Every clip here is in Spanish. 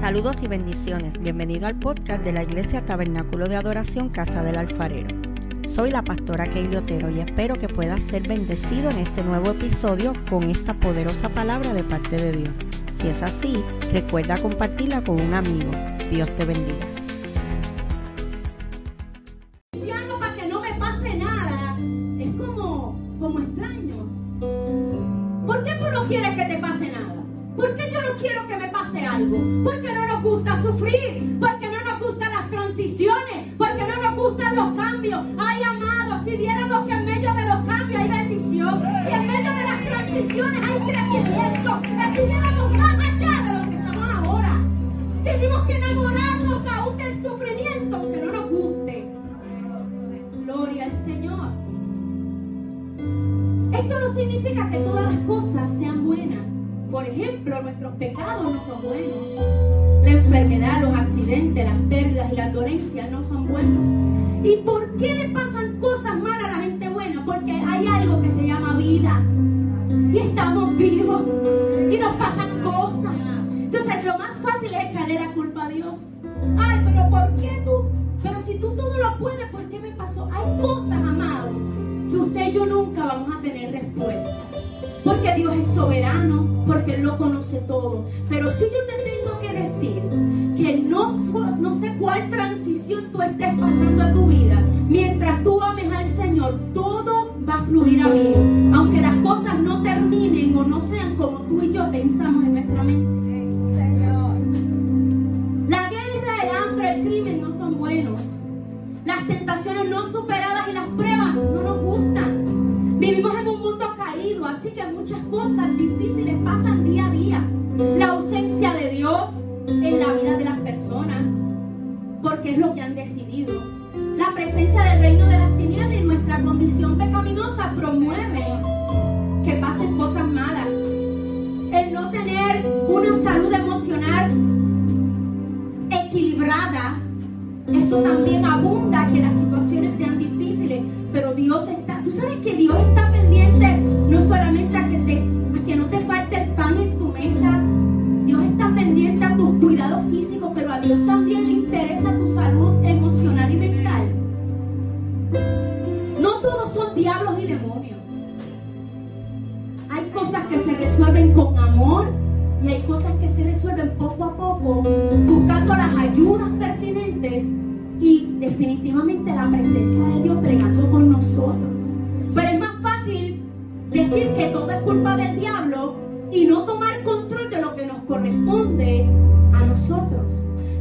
Saludos y bendiciones. Bienvenido al podcast de la Iglesia Tabernáculo de Adoración Casa del Alfarero. Soy la pastora Keili Otero y espero que puedas ser bendecido en este nuevo episodio con esta poderosa palabra de parte de Dios. Si es así, recuerda compartirla con un amigo. Dios te bendiga. Cosas, amado, que usted y yo nunca vamos a tener respuesta. Porque Dios es soberano, porque Él lo conoce todo. Pero si yo te tengo que decir que no, no sé cuál transición tú estés pasando a tu vida, mientras tú ames al Señor, todo va a fluir a bien. Superadas y las pruebas no nos gustan. Vivimos en un mundo caído, así que muchas cosas difíciles pasan día a día. La ausencia de Dios en la vida de las personas, porque es lo que han decidido. La presencia del reino de las tinieblas y nuestra condición pecaminosa resuelven poco a poco, buscando las ayudas pertinentes y definitivamente la presencia de Dios bregando con nosotros. Pero es más fácil decir que todo es culpa del diablo y no tomar control de lo que nos corresponde a nosotros.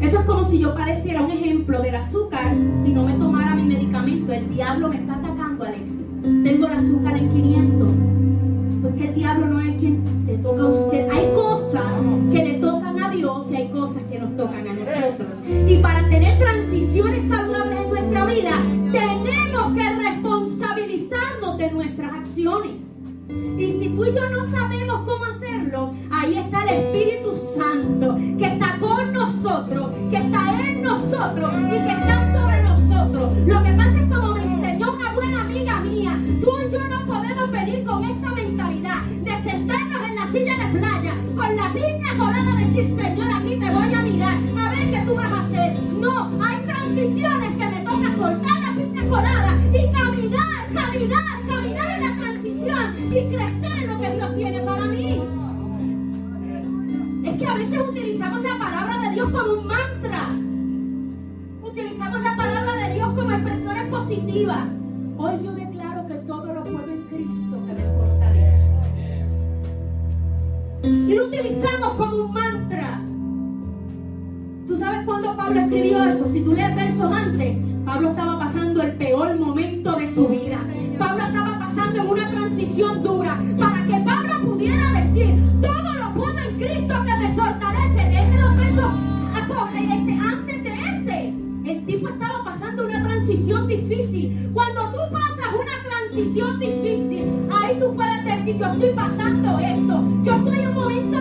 Eso es como si yo padeciera un ejemplo del azúcar y no me tomara mi medicamento. El diablo me está atacando, Alexis. Tengo el azúcar en 500. Porque el diablo no es quien te toca a usted. Hay cosas y hay cosas que nos tocan a nosotros. Y para tener transiciones saludables en nuestra vida, tenemos que responsabilizarnos de nuestras acciones. Y si tú y yo no sabemos cómo hacerlo, ahí está el Espíritu Santo, que está con nosotros, que está en nosotros y que está sobre nosotros. Lo que pasa es como me enseñó una buena amiga mía, tú y yo no podemos venir con esta mentalidad de sentarnos en la silla de playa, con la piña colada, decir, Señor, que me toca soltar la piña colada y caminar, caminar, caminar en la transición y crecer en lo que Dios tiene para mí. Es que a veces utilizamos la palabra de Dios como un mantra. Utilizamos la palabra de Dios como expresiones positivas. Hoy yo declaro que todo lo puedo en Cristo que me fortalece. Y lo utilizamos como un mantra. Pablo escribió eso? Si tú lees versos antes, Pablo estaba pasando el peor momento de su vida. Pablo estaba pasando en una transición dura para que Pablo pudiera decir, todo lo puedo en Cristo que me fortalece. Léete los versos este, antes de ese. El tipo estaba pasando una transición difícil. Cuando tú pasas una transición difícil, ahí tú puedes decir, yo estoy pasando esto. Yo estoy en un momento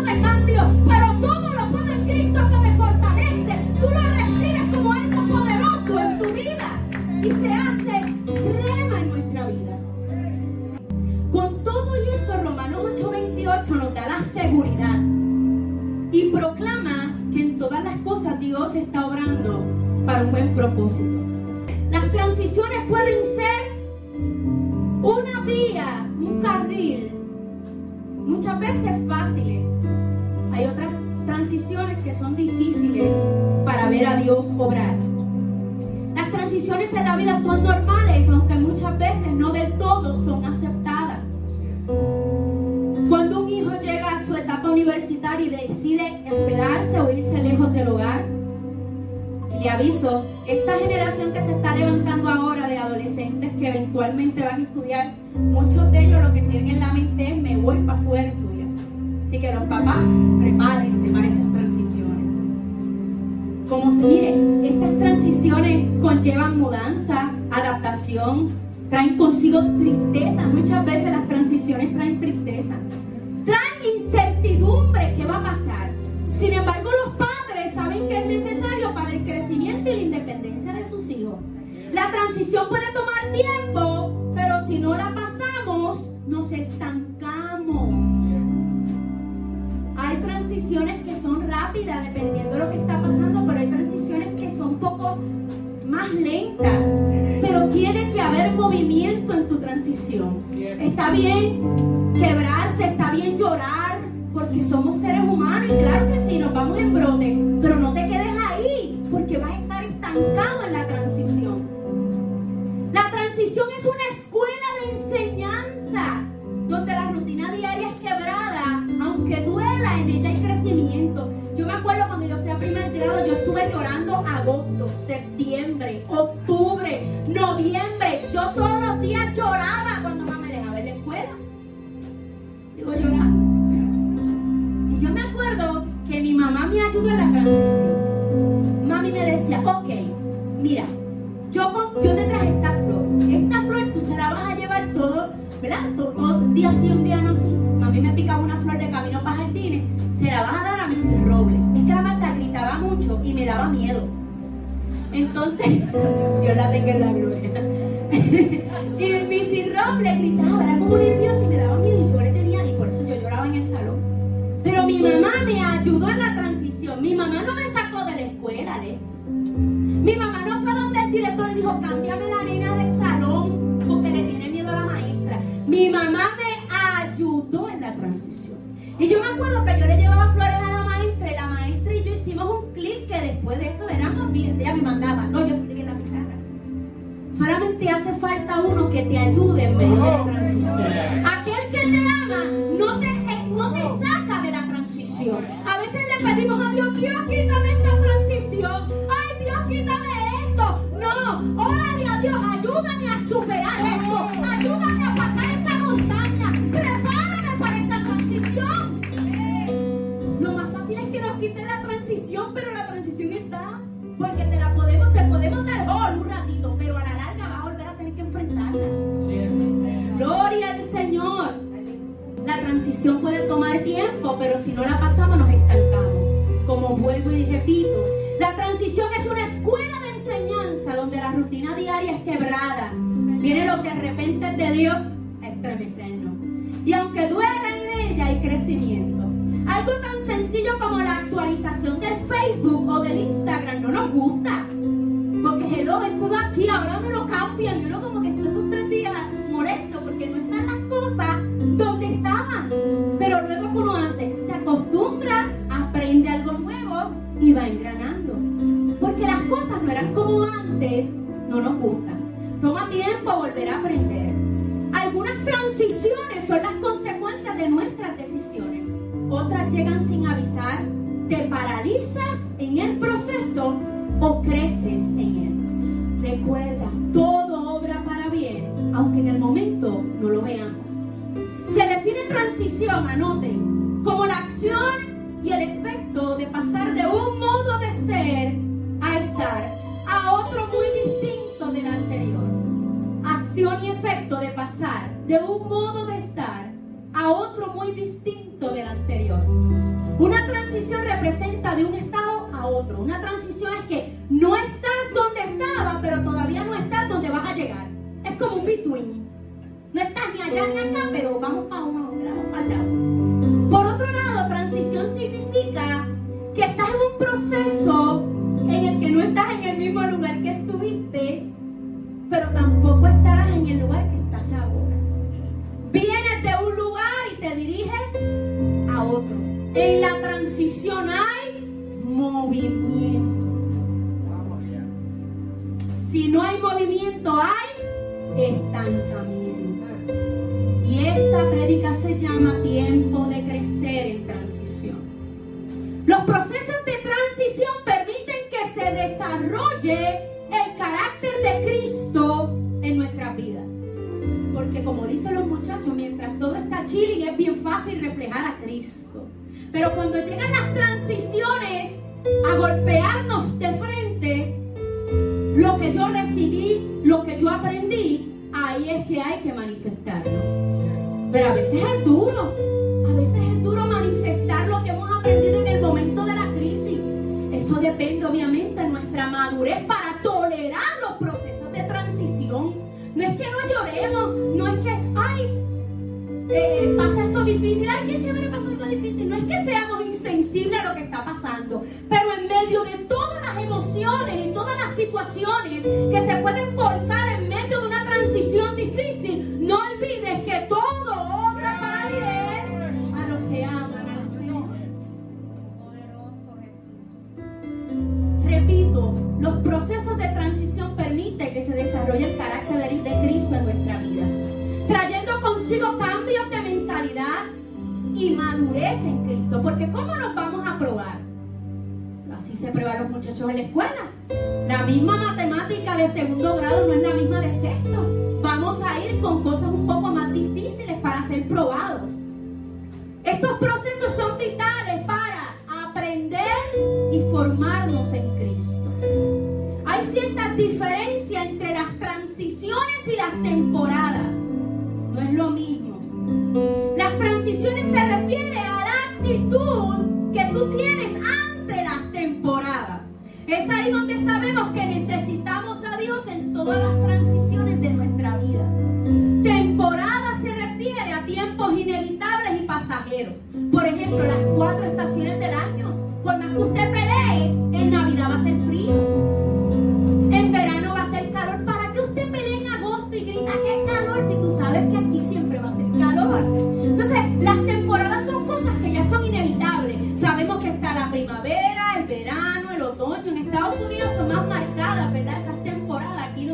y aviso, esta generación que se está levantando ahora de adolescentes que eventualmente van a estudiar, muchos de ellos lo que tienen en la mente es me voy para afuera a estudiar. Así que los papás, prepárense para esas transiciones. Como se mire, estas transiciones conllevan mudanza, adaptación, traen consigo tristeza. Muchas veces las transiciones traen tristeza. Traen incertidumbre, ¿qué va a pasar? Sin embargo, los es necesario para el crecimiento y la independencia de sus hijos. La transición puede tomar tiempo, pero si no la pasamos, nos estancamos. Hay transiciones que son rápidas dependiendo de lo que está pasando, pero hay transiciones que son un poco más lentas. Pero tiene que haber movimiento en tu transición. Está bien quebrarse, está bien llorar, porque somos seres humanos y claro que sí, nos vamos en brote, pero no porque vas a estar estancado en la transición. La transición es una escuela de enseñanza, donde la rutina diaria es quebrada, aunque duela, en ella hay crecimiento. Yo me acuerdo cuando yo fui a primer grado, yo estuve llorando agosto, septiembre, octubre, noviembre. Yo todos los días lloraba cuando mira, yo, con- yo te traje esta flor. Esta flor tú se la vas a llevar todo, ¿verdad? Todo, todo día sí, un día no así. Mami me picaba una flor de camino para jardines, se la vas a dar a Mrs. Roble. Es que la Marta gritaba mucho y me daba miedo. Entonces, Dios la tenga en la gloria. y Missy Roble gritaba, era como nerviosa y me daba miedo y yo le tenía, y por eso yo lloraba en el salón. Pero mi mamá me ayudó en la transición. Mi mamá no me sacó de la escuela, Les. Director y dijo, cámbiame la nena del salón porque le tiene miedo a la maestra. Mi mamá me ayudó en la transición. Y yo me acuerdo que yo le llevaba flores a la maestra y la maestra y yo hicimos un clic que después de eso éramos bien. Ella me mandaba, no, yo escribí en la pizarra. Solamente hace falta uno que te ayude en medio de la transición. Aquel que te ama no te, eh, no te saca de la transición. A veces le pedimos a Dios, Dios, ayúdame a superar esto. Ayúdame a pasar esta montaña. Prepárame para esta transición. Lo más fácil es que nos quiten la transición, pero la transición está. Porque te la podemos, te podemos dar gol un ratito, pero a la larga vas a volver a tener que enfrentarla. Gloria al Señor. La transición puede tomar tiempo, pero si no la pasamos nos estancamos. Como vuelvo y repito, la transición es una escuela de rutina diaria es quebrada. Viene lo que de repente es de Dios estremecernos. Y aunque duela en ella hay crecimiento. Algo tan sencillo como la actualización del Facebook o del Instagram no nos gusta. Transiciones son las consecuencias de nuestras decisiones. Otras llegan sin avisar. Te paralizas en el de estar a otro muy distinto del anterior. Una transición representa de un estado a otro. Una transición es que no estás donde estabas, pero todavía no estás donde vas a llegar. Es como un between. No estás ni allá ni acá, pero vamos para uno, vamos para el lado. Por otro lado, transición significa que estás en un proceso que no estás en el mismo lugar que estuviste, pero tampoco estarás en el lugar que estás ahora. Vienes de un lugar y te diriges a otro. En la transición hay movimiento. Si no hay movimiento, hay estancamiento. Y esta prédica se llama tiempo de crecer en transición. Los procesos de transición permiten que se desarrolle el carácter de Cristo en nuestra vida. Porque como dicen los muchachos, mientras todo está chilling es bien fácil reflejar a Cristo. Pero cuando llegan las transiciones a golpearnos de frente, lo que yo recibí, lo que yo aprendí, ahí es que hay que manifestarlo. Pero a veces es duro, a veces es duro manifestar lo que hemos aprendido en el momento de la crisis. Eso depende obviamente de nuestra madurez para tolerar los procesos. No es que no lloremos, no es que, ay, eh, pasa esto difícil, ay, qué chévere pasa esto difícil. No es que seamos insensibles a lo que está pasando, pero en medio de todas las emociones y todas las situaciones que se pueden volcar en medio de una transición difícil, no olvides que todo obra para bien a los que aman. Repito, los procesos de transición desarrolle el carácter de Cristo en nuestra vida, trayendo consigo cambios de mentalidad y madurez en Cristo. Porque ¿cómo nos vamos a probar? Así se prueban los muchachos en la escuela. La misma matemática de segundo grado no es la misma de sexto. Vamos a ir con cosas un poco más difíciles para ser probados. Estos procesos son vitales para aprender y formarnos en Cristo. Hay ciertas diferencias las temporadas. No es lo mismo. Las transiciones se refiere a la actitud que tú tienes ante las temporadas. Es ahí donde sabemos que necesitamos a Dios en todas las transiciones de nuestra vida. Temporada se refiere a tiempos inevitables y pasajeros. Por ejemplo, las cuatro estaciones del año. Por más que usted pelee,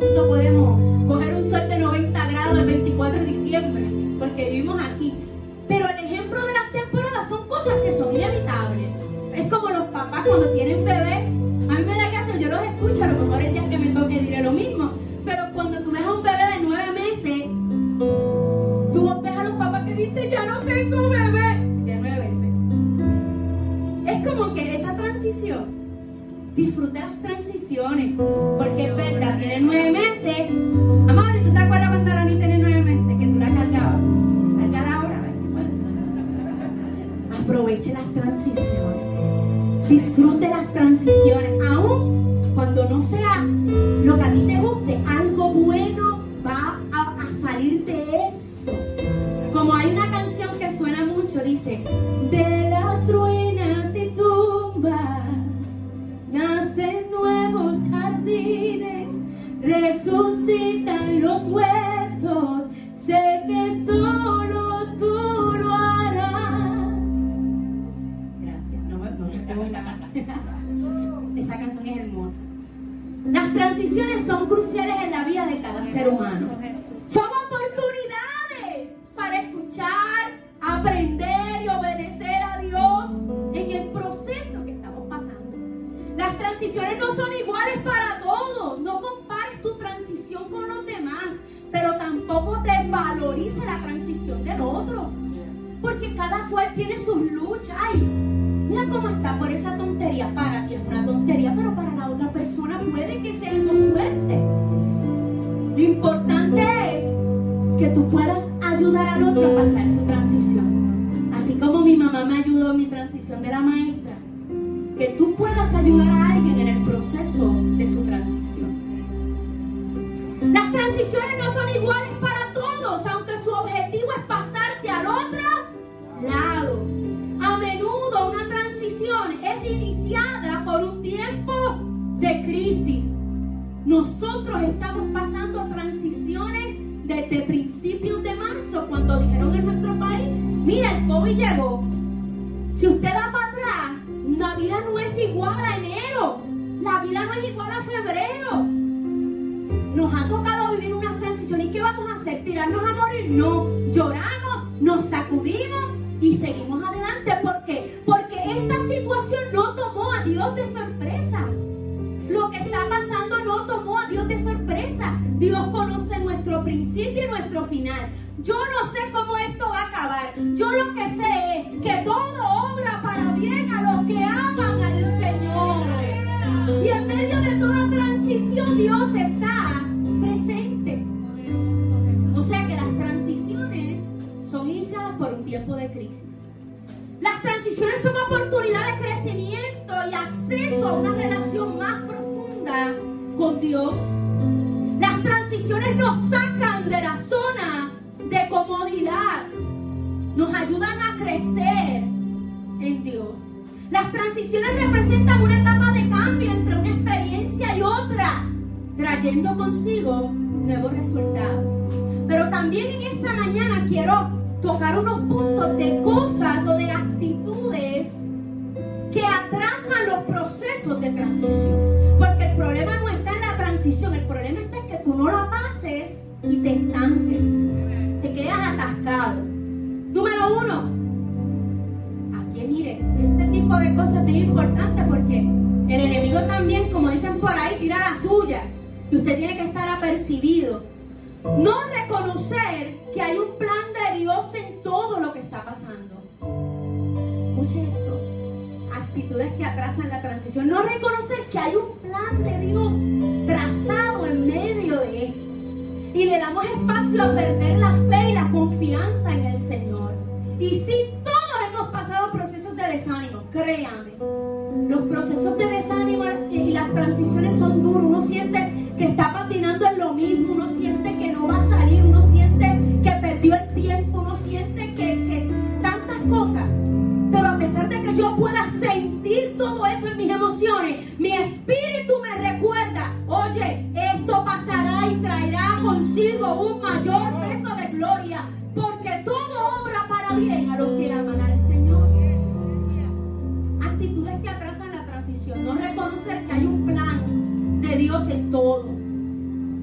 nosotros podemos coger un sol de 90 grados el 24 de diciembre, porque vivimos aquí. Pero el ejemplo de las temporadas son cosas que son inevitables. Es como los papás cuando tienen bebé. A mí me da gracia, yo los escucho, a lo mejor el día que me toque diré lo mismo. Pero cuando tú ves a un bebé de nueve meses, tú ves a los papás que dicen, ya no tengo bebé. De nueve meses. Es como que esa transición, disfruta las transiciones, COVID llegó, si usted da para atrás, la vida no es igual a enero. La vida no es igual a febrero. Nos ha tocado vivir una transición. ¿Y qué vamos a hacer? ¿Tirarnos a morir? No. Lloramos, nos sacudimos y seguimos adelante. ¿Por qué? Porque esta situación no tomó a Dios de sorpresa. Lo que está pasando no tomó a Dios de sorpresa. Dios conoce nuestro principio y nuestro final. Yo no sé cómo esto va a acabar. Yo lo que sé es que todo obra para bien a los que aman al Señor. Y en medio de toda transición Dios está presente. O sea que las transiciones son iniciadas por un tiempo de crisis. Las transiciones son oportunidades de crecimiento y acceso a una relación más profunda con Dios. Las transiciones nos sacan de la zona de comodidad. Nos ayudan a crecer en Dios. Las transiciones representan una etapa de cambio entre una experiencia y otra, trayendo consigo nuevos resultados. Pero también en esta mañana quiero tocar unos puntos de cosas o de actitudes que atrasan los procesos de transición. Porque el problema no está en la transición, el problema está en que tú no la pases y te estanques, te quedas atascado. Número uno, aquí mire, este tipo de cosas es bien importante porque el enemigo también, como dicen por ahí, tira la suya. Y usted tiene que estar apercibido no reconocer que hay un plan de Dios en todo lo que está pasando. Escuche esto. Actitudes que atrasan la transición. No reconocer que hay un plan de Dios trazado en medio de esto. Y le damos espacio a perder la fe y la confianza en el Señor. Y si todos hemos pasado procesos de desánimo, créame. Los procesos de desánimo y las transiciones son duros. Uno siente que está patinando en lo mismo, uno siente que no va a salir, uno siente que perdió el tiempo, uno siente que, tantas cosas. Pero a pesar de que yo pueda sentir todo eso en mis emociones, mi espíritu me recuerda, oye, esto pasará y traerá consigo un mayor peso de gloria, porque todo obra para bien a los que aman al Señor. Actitudes que atrasan la transición, no reconocer que hay un plan de Dios en todo.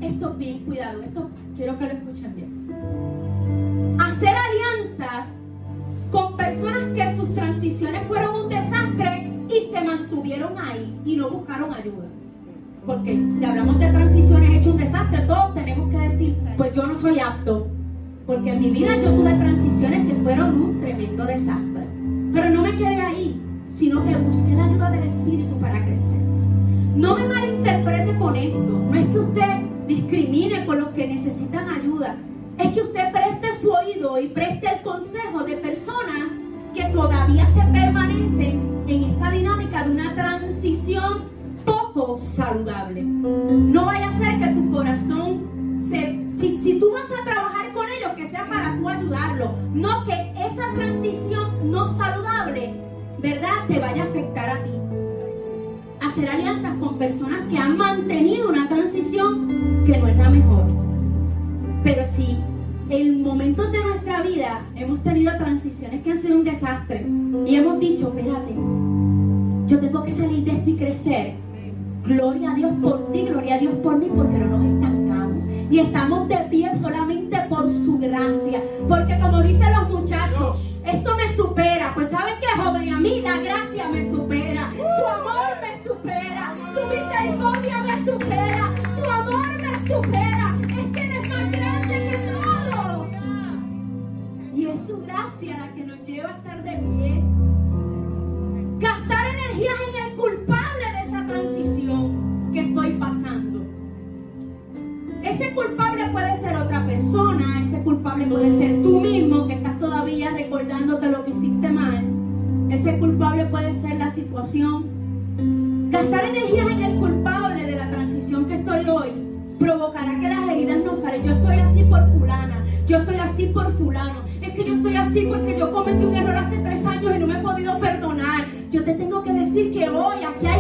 Esto bien cuidado, esto quiero que lo escuchen bien. Hacer alianzas con personas que buscaron ayuda. Porque si hablamos de transiciones hecho un desastre, todos tenemos que decir, pues yo no soy apto. Porque en mi vida yo tuve transiciones que fueron un tremendo desastre. Pero no me quedé ahí, sino que busqué la ayuda del Espíritu para crecer. No me malinterprete con esto. No es que usted discrimine con los que necesitan ayuda. Es que usted preste su oído y preste el consejo de personas que todavía se permanecen en esta dinámica de una transición saludable. No vaya a ser que tu corazón se... Si, si tú vas a trabajar con ellos, que sea para tú ayudarlo. No que esa transición no saludable, ¿verdad? Te vaya a afectar a ti hacer alianzas con personas que han mantenido una transición que no es la mejor. Pero si en momentos de nuestra vida hemos tenido transiciones que han sido un desastre y hemos dicho, espérate, yo tengo que salir de esto y crecer. Gloria a Dios por ti, gloria a Dios por mí, porque no nos estancamos. Y estamos de pie solamente por su gracia. Porque como dicen los muchachos, esto me supera. Pues ¿saben qué, joven? A mí la gracia me supera. Su amor me supera. Su misericordia me supera. Su amor me supera. Es que Él es más grande que todo. Y es su gracia la que nos lleva a estar de pie. Gastar energías en culpable puede ser tú mismo que estás todavía recordándote lo que hiciste mal. Ese culpable puede ser la situación. Gastar energías en el culpable de la transición que estoy hoy provocará que las heridas no salen. Yo estoy así por fulana, yo estoy así por fulano. Es que yo estoy así porque yo cometí un error hace tres años y no me he podido perdonar. Yo te tengo que decir que hoy aquí hay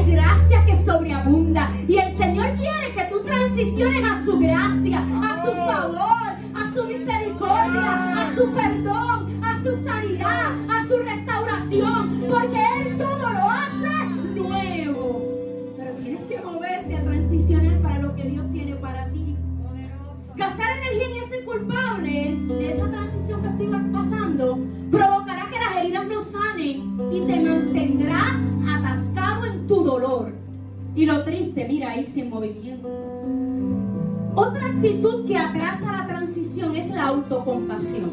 la autocompasión.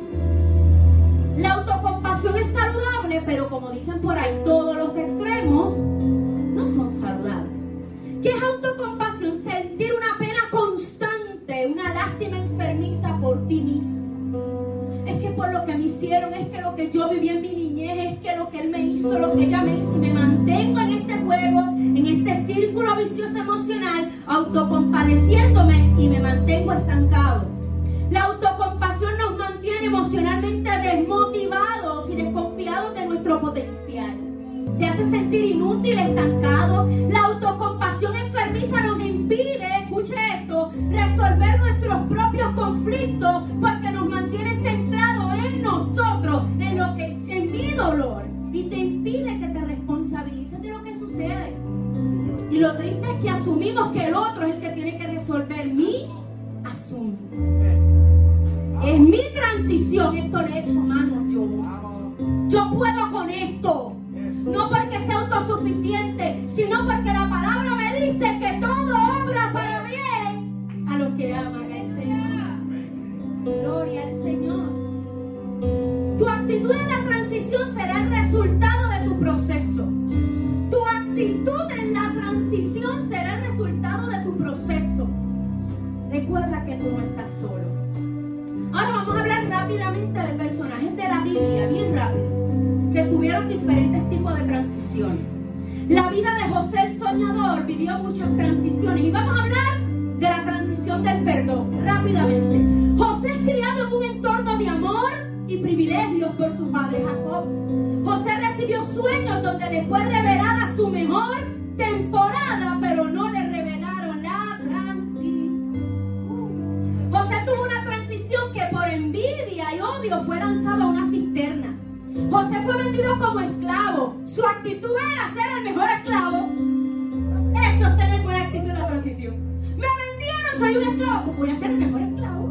La autocompasión es saludable, pero como dicen por ahí, todos los extremos no son saludables. ¿Qué es autocompasión? Sentir una pena constante, una lástima enfermiza por ti mismo. Es que por lo que me hicieron, es que lo que yo viví en mi niñez, es que lo que él me hizo, lo que ella me hizo, y me mantengo en este juego, en este círculo vicioso emocional, autocompadeciéndome y me mantengo estancado. Hace sentir inútil, estancado. La autocompasión enfermiza nos rápidamente de personajes de la Biblia, bien rápido que tuvieron diferentes tipos de transiciones. La vida de José el soñador vivió muchas transiciones y vamos a hablar de la transición del perdón rápidamente. José es criado en un entorno de amor y privilegios por su padre Jacob. José recibió sueños donde le fue revelada su mejor temporada, José fue vendido como esclavo. Su actitud era ser el mejor esclavo. Eso es tener buena actitud en la transición. Me vendieron, soy un esclavo. Pues voy a ser el mejor esclavo.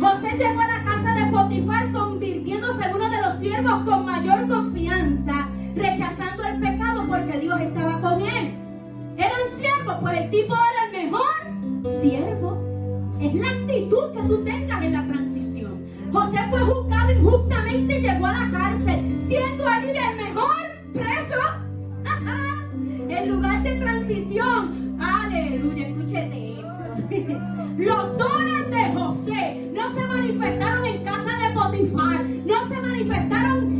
José llegó a la casa de Potifar convirtiéndose en uno de los siervos con mayor confianza, rechazando el pecado porque Dios estaba con él. Era un siervo, pues el tipo era el mejor siervo. Es la actitud que tú tengas en la. José fue juzgado injustamente y llegó a la cárcel, siendo allí el mejor preso. el lugar de transición. Aleluya, escúchete esto. Los dones de José no se manifestaron en casa de Potifar, no se manifestaron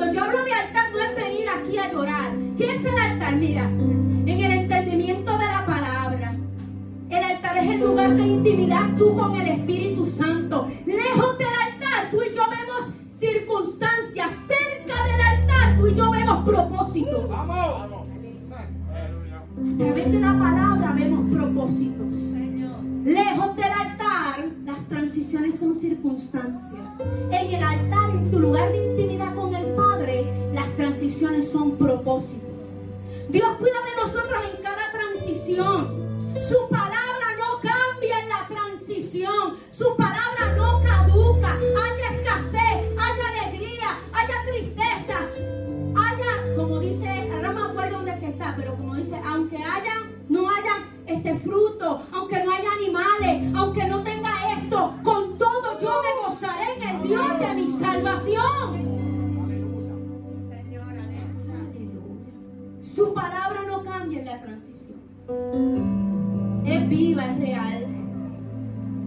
cuando yo hablo de altar, no es venir aquí a llorar. ¿Qué es el altar? Mira, en el entendimiento de la palabra. El altar es el lugar de intimidad tú con el Espíritu Santo. Lejos del altar, tú y yo vemos circunstancias. Cerca del altar, tú y yo vemos propósitos. A través de la palabra vemos propósitos. Lejos del altar, las transiciones son circunstancias. En el altar, en tu lugar de intimidad con el Padre, transiciones son propósitos. Dios cuida de nosotros en cada transición. Su palabra no cambia en la transición. Su palabra no caduca. Haya escasez, haya alegría, haya tristeza. Haya, como dice, ahora me acuerdo está, pero como dice, aunque haya, no haya este fruto, aunque no haya animales, aunque no tenga esto, con todo yo me gozaré en el Dios de mi salvación. Su palabra no cambia en la transición. Es viva, es real.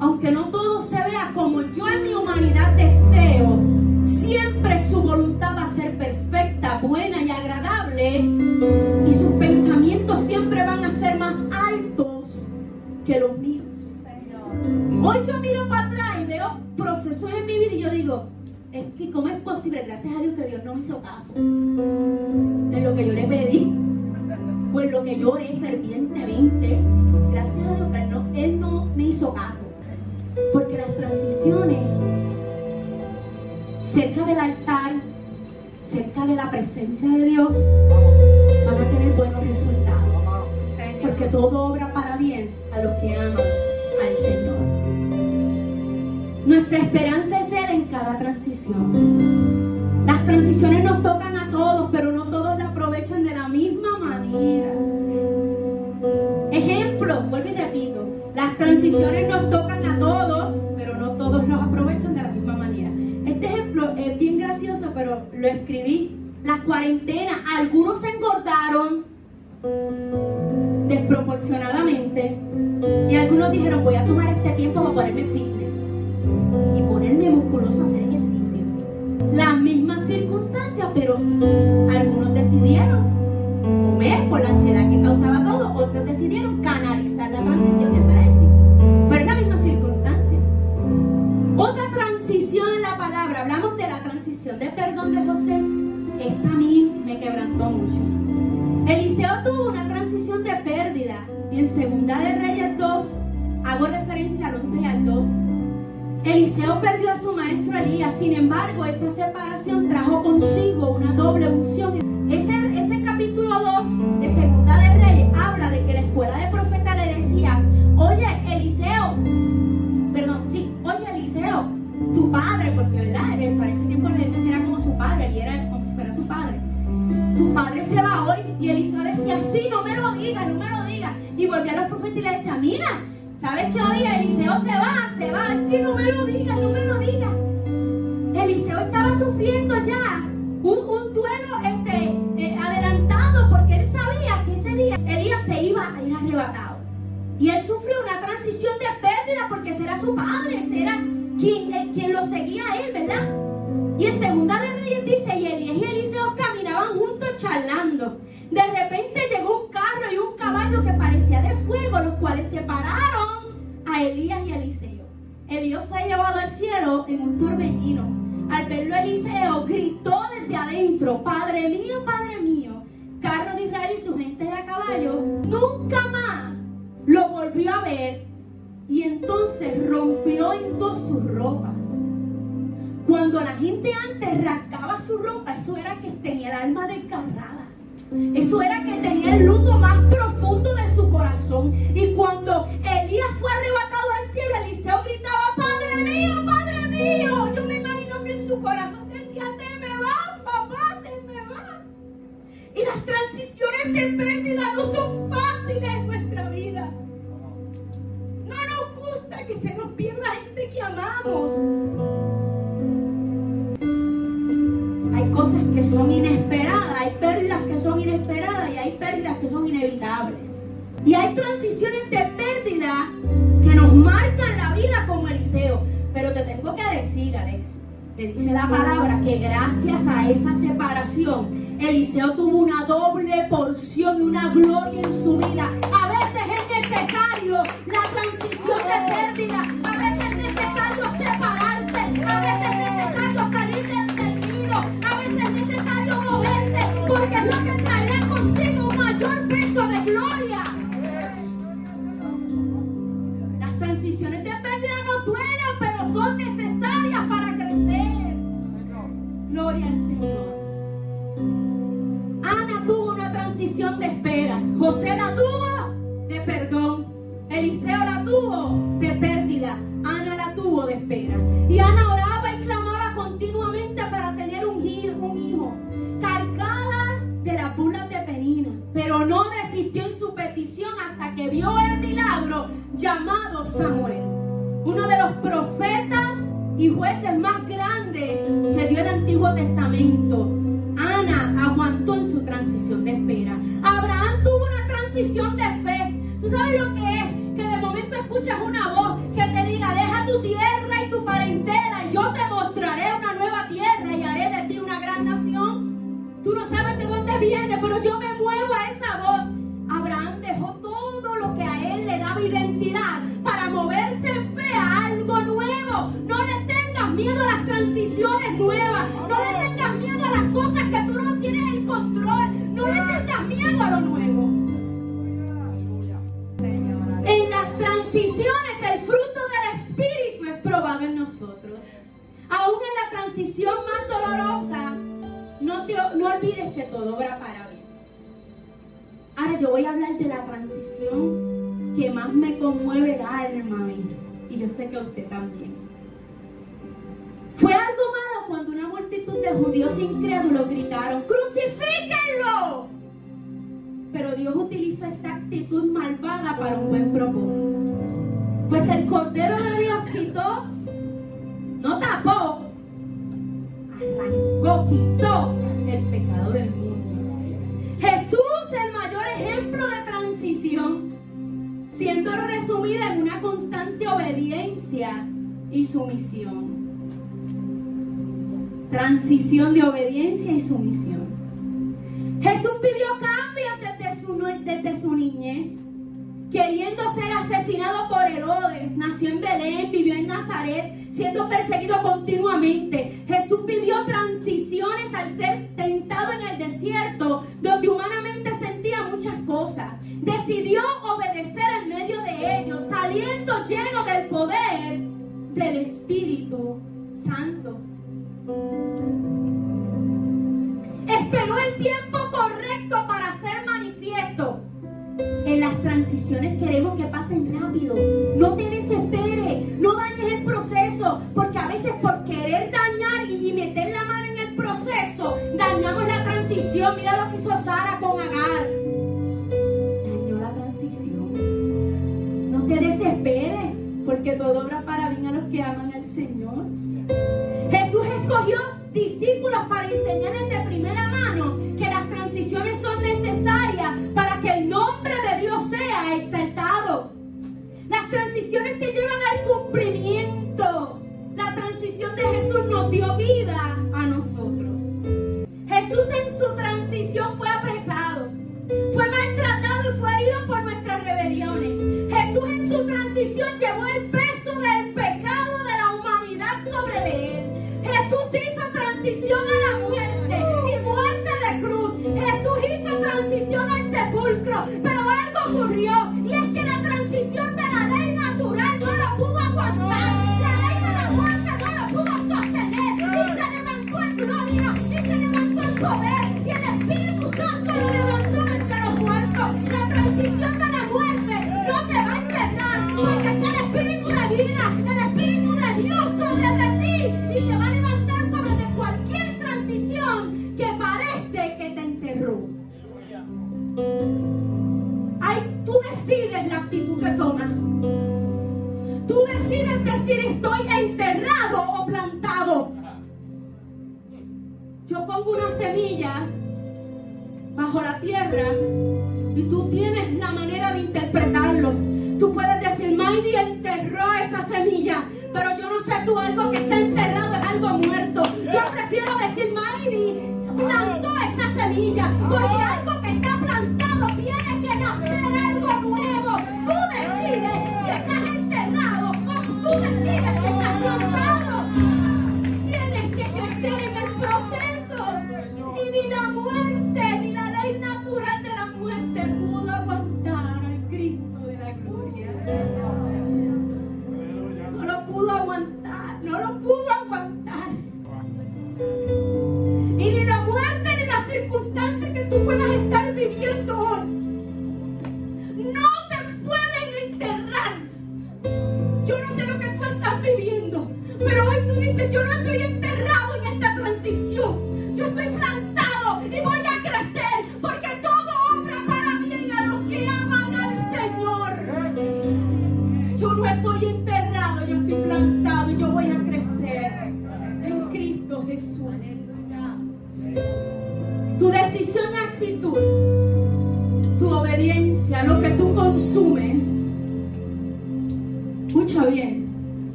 Aunque no todo se vea como yo en mi humanidad deseo, siempre su voluntad va a ser perfecta, buena y agradable. Y sus pensamientos siempre van a ser más altos que los míos. Hoy yo miro para atrás y veo procesos en mi vida y yo digo, es que cómo es posible, gracias a Dios que Dios no me hizo caso en lo que yo le pedí en lo que yo oré fervientemente. Gracias a Dios que él no, él no me hizo caso. Porque las transiciones cerca del altar, cerca de la presencia de Dios, van a tener buenos resultados. Porque todo obra para bien a los que aman al Señor. Nuestra esperanza es cada transición. Las transiciones nos tocan a todos, pero no todos la aprovechan de la misma manera. Ejemplo, vuelvo y repito, las transiciones nos tocan a todos, pero no todos los aprovechan de la misma manera. Este ejemplo es bien gracioso, pero lo escribí. La cuarentena, algunos se engordaron desproporcionadamente y algunos dijeron voy a tomar este tiempo para ponerme fitness y ponerme musculoso a hacer ejercicio. Las mismas circunstancias, pero algunos decidieron comer por la ansiedad que causaba todo, otros decidieron canalizar la transición y hacer ejercicio. Pero es la misma circunstancia. Otra transición en la palabra, hablamos de la transición de perdón de José. Esta a mí me quebrantó mucho. Eliseo tuvo una transición de pérdida. Y en Segunda de Reyes 2, hago referencia al 11 y al 2. Eliseo perdió a su maestro Elías, sin embargo, esa separación trajo consigo una doble unción. Ese, ese capítulo 2 de Segunda de Reyes habla de que la escuela de profeta le decía, oye, Eliseo, perdón, sí, oye, Eliseo, tu padre, porque verdad, él para ese tiempo que era como su padre, y era como si fuera su padre. Tu padre se va hoy, y Eliseo decía, sí, no me lo digas, no me lo digas. Y volvió a los profetas y le decía, mira, ¿sabes qué hoy Eliseo se va, se va, sí, no me lo digas, no me lo digas. Eliseo estaba sufriendo ya un, duelo este, eh, adelantado porque él sabía que ese día Elías se iba a ir arrebatado. Y él sufrió una transición de pérdida porque ese era su padre, ese Elías fue llevado al cielo en un torbellino. Al verlo Eliseo gritó desde adentro, Padre mío, Padre mío, carro de Israel y su gente de a caballo. Nunca más lo volvió a ver y entonces rompió en dos sus ropas. Cuando la gente antes rascaba su ropa, eso era que tenía el alma desgarrada. Eso era que tenía el luto más profundo de su corazón. Y cuando Elías fue arrebatado al cielo, Eliseo gritaba, corazón decía, te me vas, papá, te me vas. Y las transiciones de pérdida no son fáciles en nuestra vida. No nos gusta que se nos pierda gente que amamos. Hay cosas que son inesperadas, hay pérdidas que son inesperadas y hay pérdidas que son inevitables. Y hay transiciones de pérdida que nos marcan la vida como Eliseo. Pero te tengo que decir, Alex, que dice la palabra que gracias a esa separación, Eliseo tuvo una doble porción y una gloria en su vida. A veces es necesario la transición de pérdida, a veces es necesario separarse, a veces es necesario salir del nido, a veces es necesario moverte, porque es lo que Gloria al Señor. Ana tuvo una transición de espera. José la tuvo de perdón. Eliseo la tuvo de pérdida. Ana la tuvo de espera. Y Ana oraba y clamaba continuamente para tener un hijo, cargada de la burlas de Penina. Pero no desistió en su petición hasta que vio el milagro llamado Samuel. Uno de los profetas y jueces más grandes que dio el Antiguo Testamento. Ana aguantó en su transición de espera. Abraham tuvo una transición de fe. ¿Tú sabes lo que es? Que de momento escuchas una voz que te diga, deja tu tierra y tu parentela, y yo te mostraré una nueva tierra y haré de ti una gran nación. Tú no sabes de dónde viene, pero yo me muevo a esa voz. Todo obra para bien. Ahora yo voy a hablar de la transición que más me conmueve el alma a mí. Y yo sé que a usted también. Fue algo malo cuando una multitud de judíos incrédulos gritaron, ¡crucifíquenlo! Pero Dios utilizó esta actitud malvada para un buen propósito. Pues el Cordero de Dios quitó, no tapó, arrancó, quitó resumida en una constante obediencia y sumisión. Transición de obediencia y sumisión. Jesús pidió cambios desde su, desde su niñez. Queriendo ser asesinado por Herodes, nació en Belén, vivió en Nazaret, siendo perseguido continuamente. Jesús vivió transiciones al ser tentado en el desierto, donde humanamente cosas. Decidió obedecer en medio de ellos, saliendo lleno del poder del Espíritu Santo. Esperó el tiempo correcto para ser manifiesto. En las transiciones queremos que pasen rápido. No te desesperes, no dañes el proceso, porque a veces por querer dañar y meter la mano en el proceso, dañamos la transición. Mira lo que hizo Sara todo obra para bien a los que aman al Señor. Jesús escogió discípulos para enseñarles de primera mano que las transiciones son necesarias para que el nombre de Dios sea exaltado. Las transiciones te llevan al cumplimiento. La transición de Jesús nos dio vida a nosotros. Jesús en su transición fue apresado, transición a la muerte y muerte de cruz. Jesús hizo transición al sepulcro, pero algo ocurrió estoy enterrado o plantado. Yo pongo una semilla bajo la tierra y tú tienes la manera de interpretarlo. Tú puedes decir, Mighty enterró esa semilla, pero yo no sé tú algo que está enterrado es algo muerto. Yo prefiero decir, Mighty plantó esa semilla, porque algo Yo no estoy en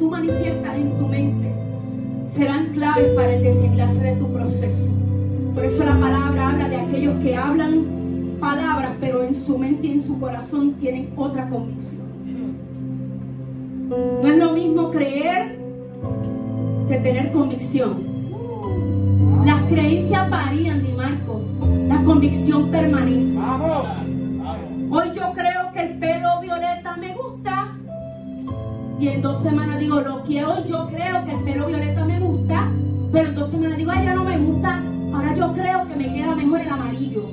tú manifiestas en tu mente serán claves para el desenlace de tu proceso. Por eso la palabra habla de aquellos que hablan palabras, pero en su mente y en su corazón tienen otra convicción. No es lo mismo creer que tener convicción. Las creencias varían, mi Marco. La convicción permanece. Y en dos semanas digo, lo que hoy yo creo que el pelo violeta me gusta, pero en dos semanas digo, ay, ya no me gusta. Ahora yo creo que me queda mejor el amarillo.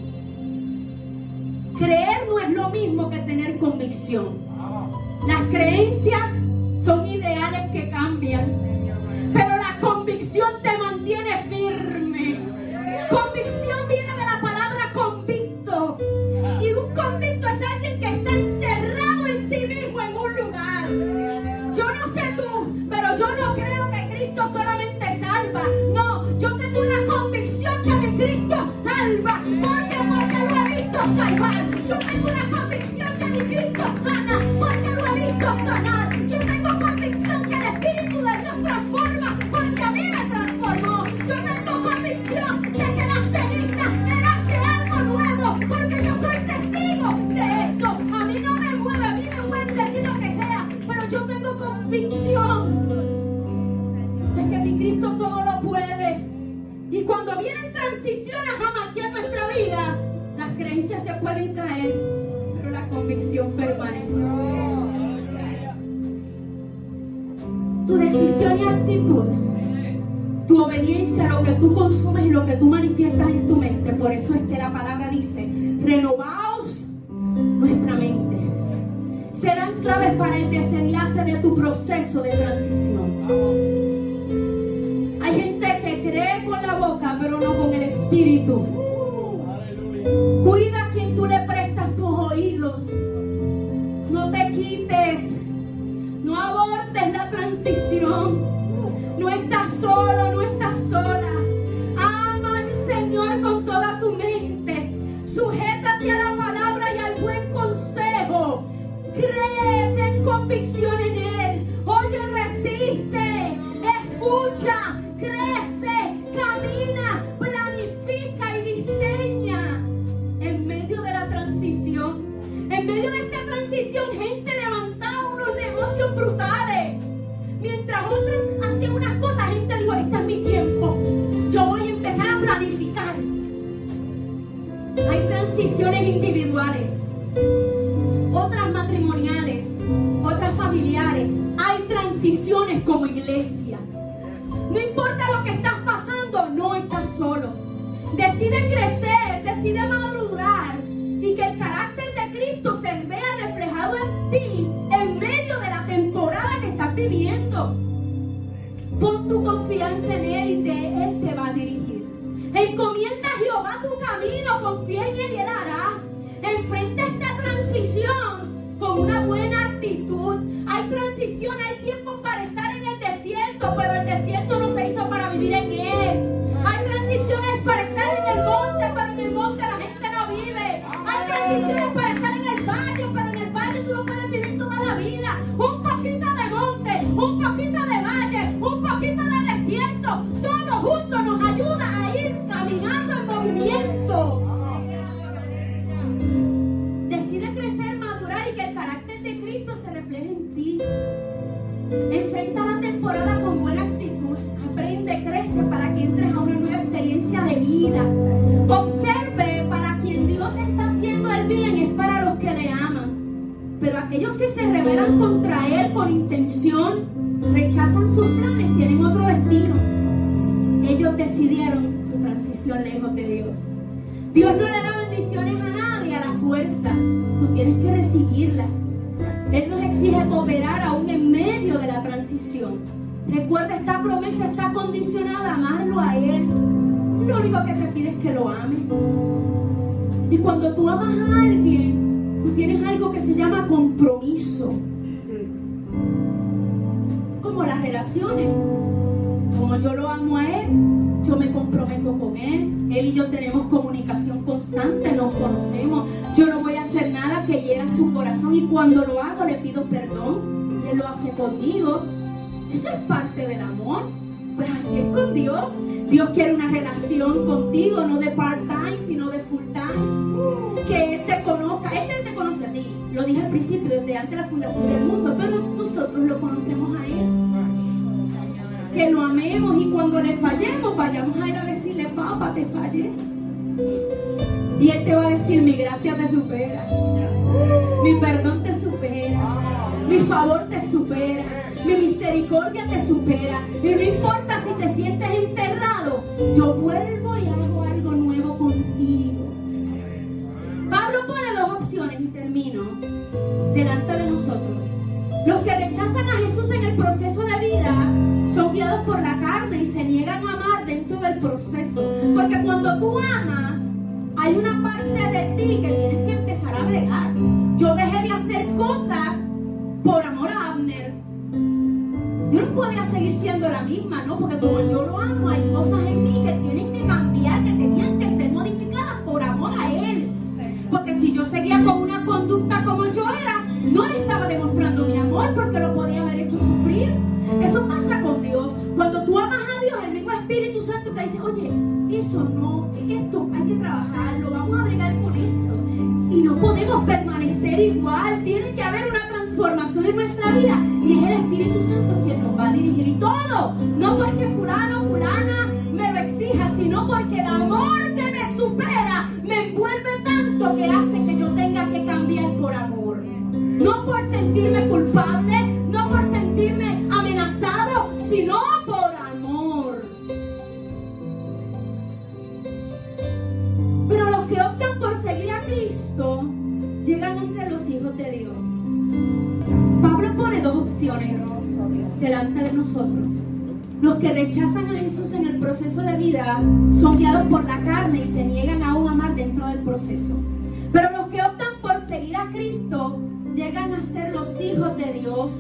Creer no es lo mismo que tener convicción. Las creencias son ideales que cambian, pero la convicción te mantiene firme. En medio de la transición, en medio de esta transición, gente levantaba unos negocios brutales. Mientras otros hacían unas cosas, gente dijo, este es mi tiempo. Yo voy a empezar a planificar. Hay transiciones individuales, otras matrimoniales, otras familiares lejos de Dios. Dios no le da bendiciones a nadie a la fuerza. Tú tienes que recibirlas. Él nos exige cooperar aún en medio de la transición. Recuerda, esta promesa está condicionada a amarlo a Él. Lo único que te pide es que lo ames. Y cuando tú amas a alguien, tú tienes algo que se llama compromiso. Como las relaciones. Como yo lo amo a Él, comprometo con Él. Él y yo tenemos comunicación constante, nos conocemos. Yo no voy a hacer nada que hiera su corazón y cuando lo hago le pido perdón. Y Él lo hace conmigo. Eso es parte del amor. Pues así es con Dios. Dios quiere una relación contigo, no de part-time, sino de full-time. Que Él te conozca. Él te conoce a ti. Lo dije al principio, desde antes de la fundación del mundo. Pero nosotros lo conocemos a Él. Que lo amemos y cuando le fallemos, vayamos a ir a decirle, papá, te fallé. Y Él te va a decir, mi gracia te supera. Mi perdón te supera. Mi favor te supera. Mi misericordia te supera. Y no importa si te sientes enterrado, yo vuelvo y hago algo nuevo contigo. Pablo pone dos opciones y termino delante de nosotros. Los que rechazan a Jesús en el proceso de vida son guiados por la carne y se niegan a amar dentro del proceso. Porque cuando tú amas, hay una parte de ti que tienes que empezar a bregar. Yo dejé de hacer cosas por amor a Abner. Yo no podía seguir siendo la misma, ¿no? Porque como yo lo amo, hay cosas en mí que tienen que cambiar, que tenían que ser modificadas por amor a él. Porque si yo seguía con una conducta como yo era, igual, tiene que haber una transformación en nuestra vida. Y es el Espíritu Santo quien nos va a dirigir. Y todo, no porque fulano, fulana me lo exija, sino porque el amor que me supera me envuelve tanto que hace que yo tenga que cambiar por amor. No por sentirme culpable, no por sentirme amenazado, sino por amor. Pero los que optan por seguir a Cristo llegan a ser los hijos de Dios. Pablo pone dos opciones delante de nosotros. Los que rechazan a Jesús en el proceso de vida son guiados por la carne y se niegan aún a amar dentro del proceso. Pero los que optan por seguir a Cristo llegan a ser los hijos de Dios.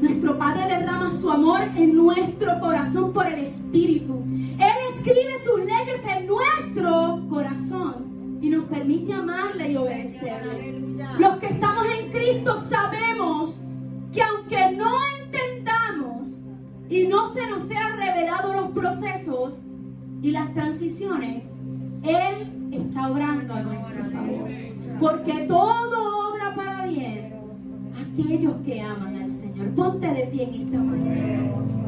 Nuestro Padre derrama su amor en nuestro corazón por el Espíritu. Él escribe sus leyes en nuestro corazón permite amarle y obedecerle. Los que estamos en Cristo sabemos que aunque no entendamos y no se nos sean revelado los procesos y las transiciones, Él está obrando a nuestro favor. Porque todo obra para bien aquellos que aman al Señor. Ponte de pie en esta mañana.